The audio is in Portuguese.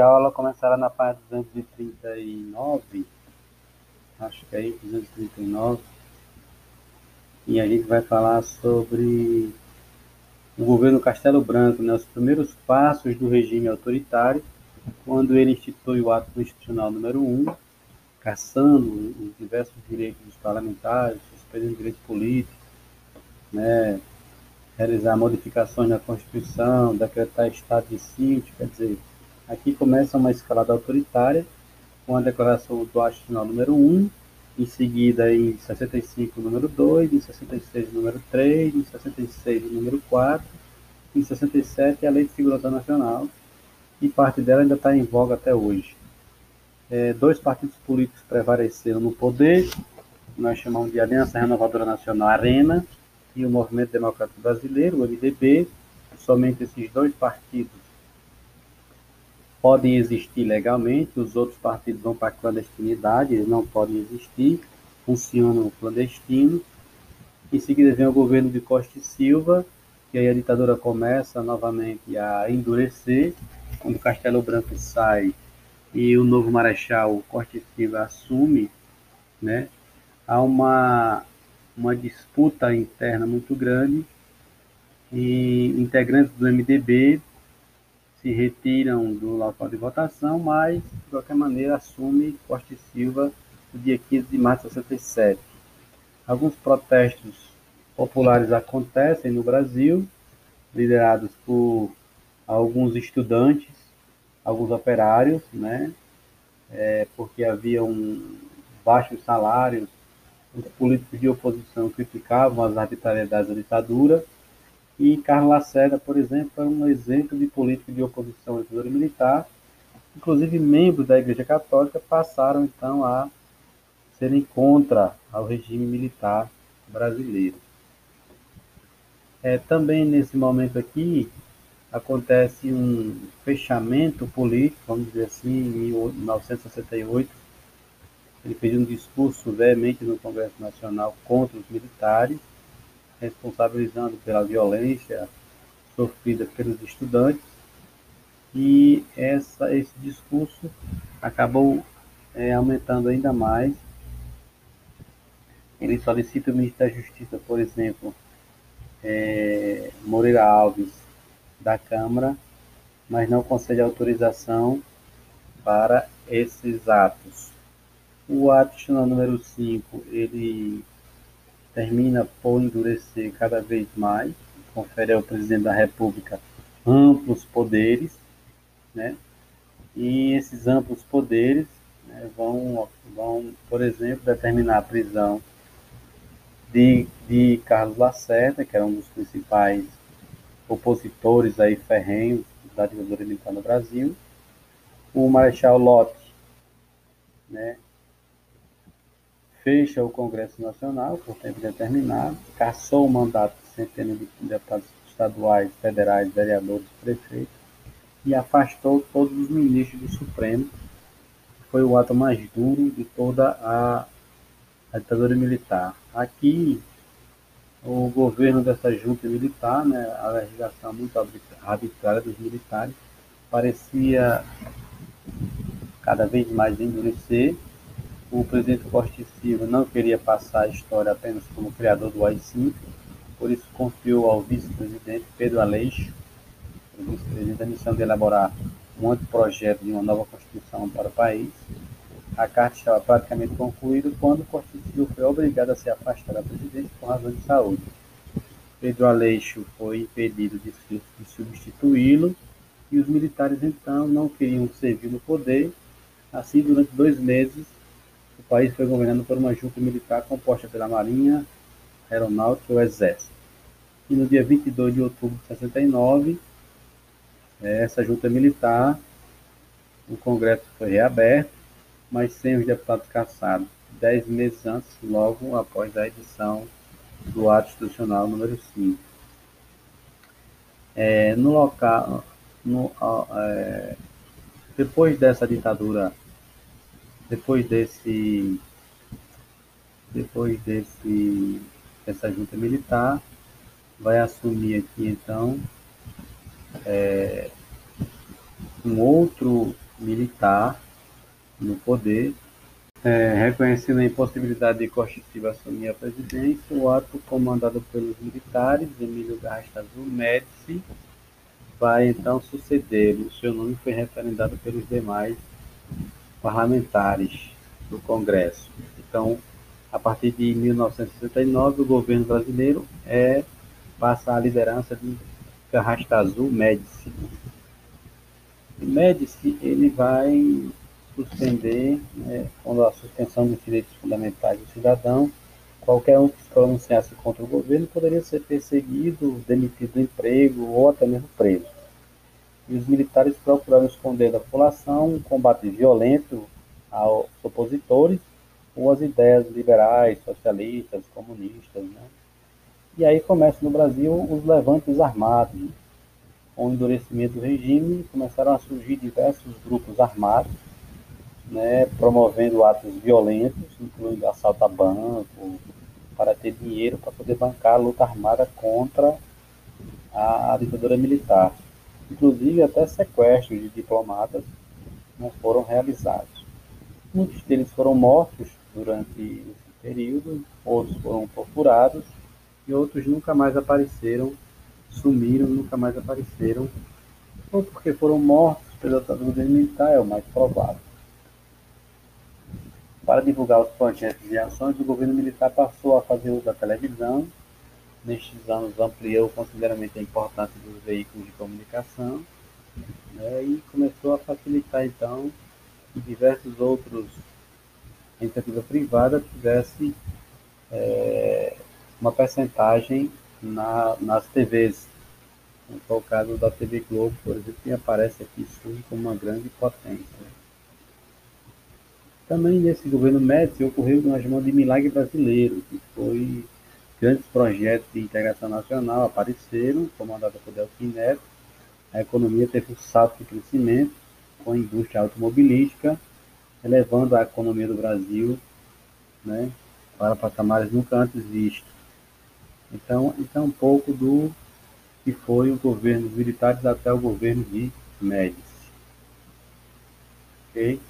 aula começará na página 239, acho que é aí, 239, e a gente vai falar sobre o governo Castelo Branco, né, os primeiros passos do regime autoritário, quando ele institui o ato constitucional número 1, caçando os diversos direitos dos parlamentares, suspendendo direitos políticos, né, realizar modificações na Constituição, decretar estado de sítio, quer dizer, aqui começa uma escalada autoritária, com a declaração do constitucional número 1, em seguida em 65 número 2, em 66 número 3, em 66 número 4, em 67 a Lei de Segurança Nacional, e parte dela ainda está em voga até hoje. É, dois partidos políticos prevaleceram no poder, nós chamamos de Aliança Renovadora Nacional Arena e o Movimento Democrático Brasileiro, o MDB. Somente esses dois partidos podem existir legalmente, os outros partidos vão para a clandestinidade, eles não podem existir, funcionam clandestino. Em seguida vem o governo de Costa e Silva, e aí a ditadura começa novamente a endurecer, quando Castelo Branco sai e o novo marechal Costa e Silva assume, né, há uma, uma disputa interna muito grande e integrantes do MDB se retiram do local de votação, mas, de qualquer maneira, assume Costa e Silva no dia 15 de março de 67. Alguns protestos populares acontecem no Brasil, liderados por alguns estudantes, alguns operários, né? É, porque havia um baixos salários, os políticos de oposição criticavam as arbitrariedades da ditadura e Carlos Lacerda, por exemplo, é um exemplo de político de oposição à ditadura militar. Inclusive, membros da Igreja Católica passaram, então, a serem contra ao regime militar brasileiro. É, também nesse momento aqui acontece um fechamento político, vamos dizer assim, em 1968. Ele fez um discurso veemente no Congresso Nacional contra os militares responsabilizando pela violência sofrida pelos estudantes. E essa, esse discurso acabou é, aumentando ainda mais. Ele solicita o ministro da Justiça, por exemplo, é, Moreira Alves, da Câmara, mas não concede autorização para esses atos. O ato número 5, ele termina por endurecer cada vez mais, confere ao presidente da República amplos poderes, né? E esses amplos poderes né, vão, vão, por exemplo, determinar a prisão de, de Carlos Lacerda, que era um dos principais opositores aí ferrenhos da ditadura militar no Brasil, o Marechal Lott, né, fecha o Congresso Nacional por tempo determinado, cassou o mandato de centenas de deputados estaduais, federais, vereadores, prefeitos e afastou todos os ministros do Supremo. Foi o ato mais duro de toda a, a ditadura militar. Aqui, o governo dessa junta militar, né, a legislação muito arbitrária dos militares, parecia cada vez mais endurecer o presidente Costa Silva não queria passar a história apenas como criador do AI-5, por isso confiou ao vice-presidente Pedro Aleixo, o vice-presidente, a missão de elaborar um anteprojeto de uma nova Constituição para o país. A carta estava praticamente concluída quando Costa Silva foi obrigado a se afastar da presidência por razões de saúde. Pedro Aleixo foi impedido de, de substituí-lo e os militares então não queriam servir no poder. Assim, durante dois meses, o país foi governado por uma junta militar composta pela Marinha, Aeronáutica e o Exército. E no dia 22 de outubro de 69, essa junta militar, o Congresso foi reaberto, mas sem os deputados caçados, dez meses antes, logo após a edição do ato institucional número 5. É, no local, no, é, depois dessa ditadura depois desse depois desse dessa junta militar vai assumir aqui então é, um outro militar no poder, é, reconhecendo a impossibilidade de Costa Silva assumir a presidência, o ato comandado pelos militares, Emílio Garrastazu Médici, vai então suceder. O seu nome foi referendado pelos demais parlamentares do Congresso. Então, a partir de 1969, o governo brasileiro é, passa a liderança de Carrastazu Médici. Médici ele vai suspender, né, quando a suspensão dos direitos fundamentais do cidadão, qualquer um que se pronunciasse contra o governo poderia ser perseguido, demitido do emprego ou até mesmo preso. E os militares procuraram esconder da população um combate violento aos opositores ou às ideias liberais, socialistas, comunistas. Né? E aí começam no Brasil os levantes armados. Com o endurecimento do regime, começaram a surgir diversos grupos armados, né, promovendo atos violentos, incluindo assalto a banco, para ter dinheiro para poder bancar a luta armada contra a ditadura militar. Inclusive, até sequestros de diplomatas não foram realizados. Muitos deles foram mortos durante esse período, outros foram torturados e outros nunca mais apareceram, sumiram, nunca mais apareceram, ou porque foram mortos pela ditadura militar, é o mais provável. Para divulgar os projetos e ações, o governo militar passou a fazer uso da televisão. Nestes anos, ampliou consideravelmente a importância dos veículos de comunicação né, e começou a facilitar, então, que diversos outros iniciativa privada tivesse é, uma percentagem na, nas TVs. Foi o caso da TV Globo, por exemplo, que aparece aqui surge como uma grande potência. Também nesse governo Médici ocorreu o que de milagre brasileiro, que foi grandes projetos de integração nacional apareceram, comandados por Delfim Neto, a economia teve um salto de crescimento com a indústria automobilística, elevando a economia do Brasil né, para patamares nunca antes vistos. Então, isso é um pouco do que foi o governo militar até o governo de Médici. Ok?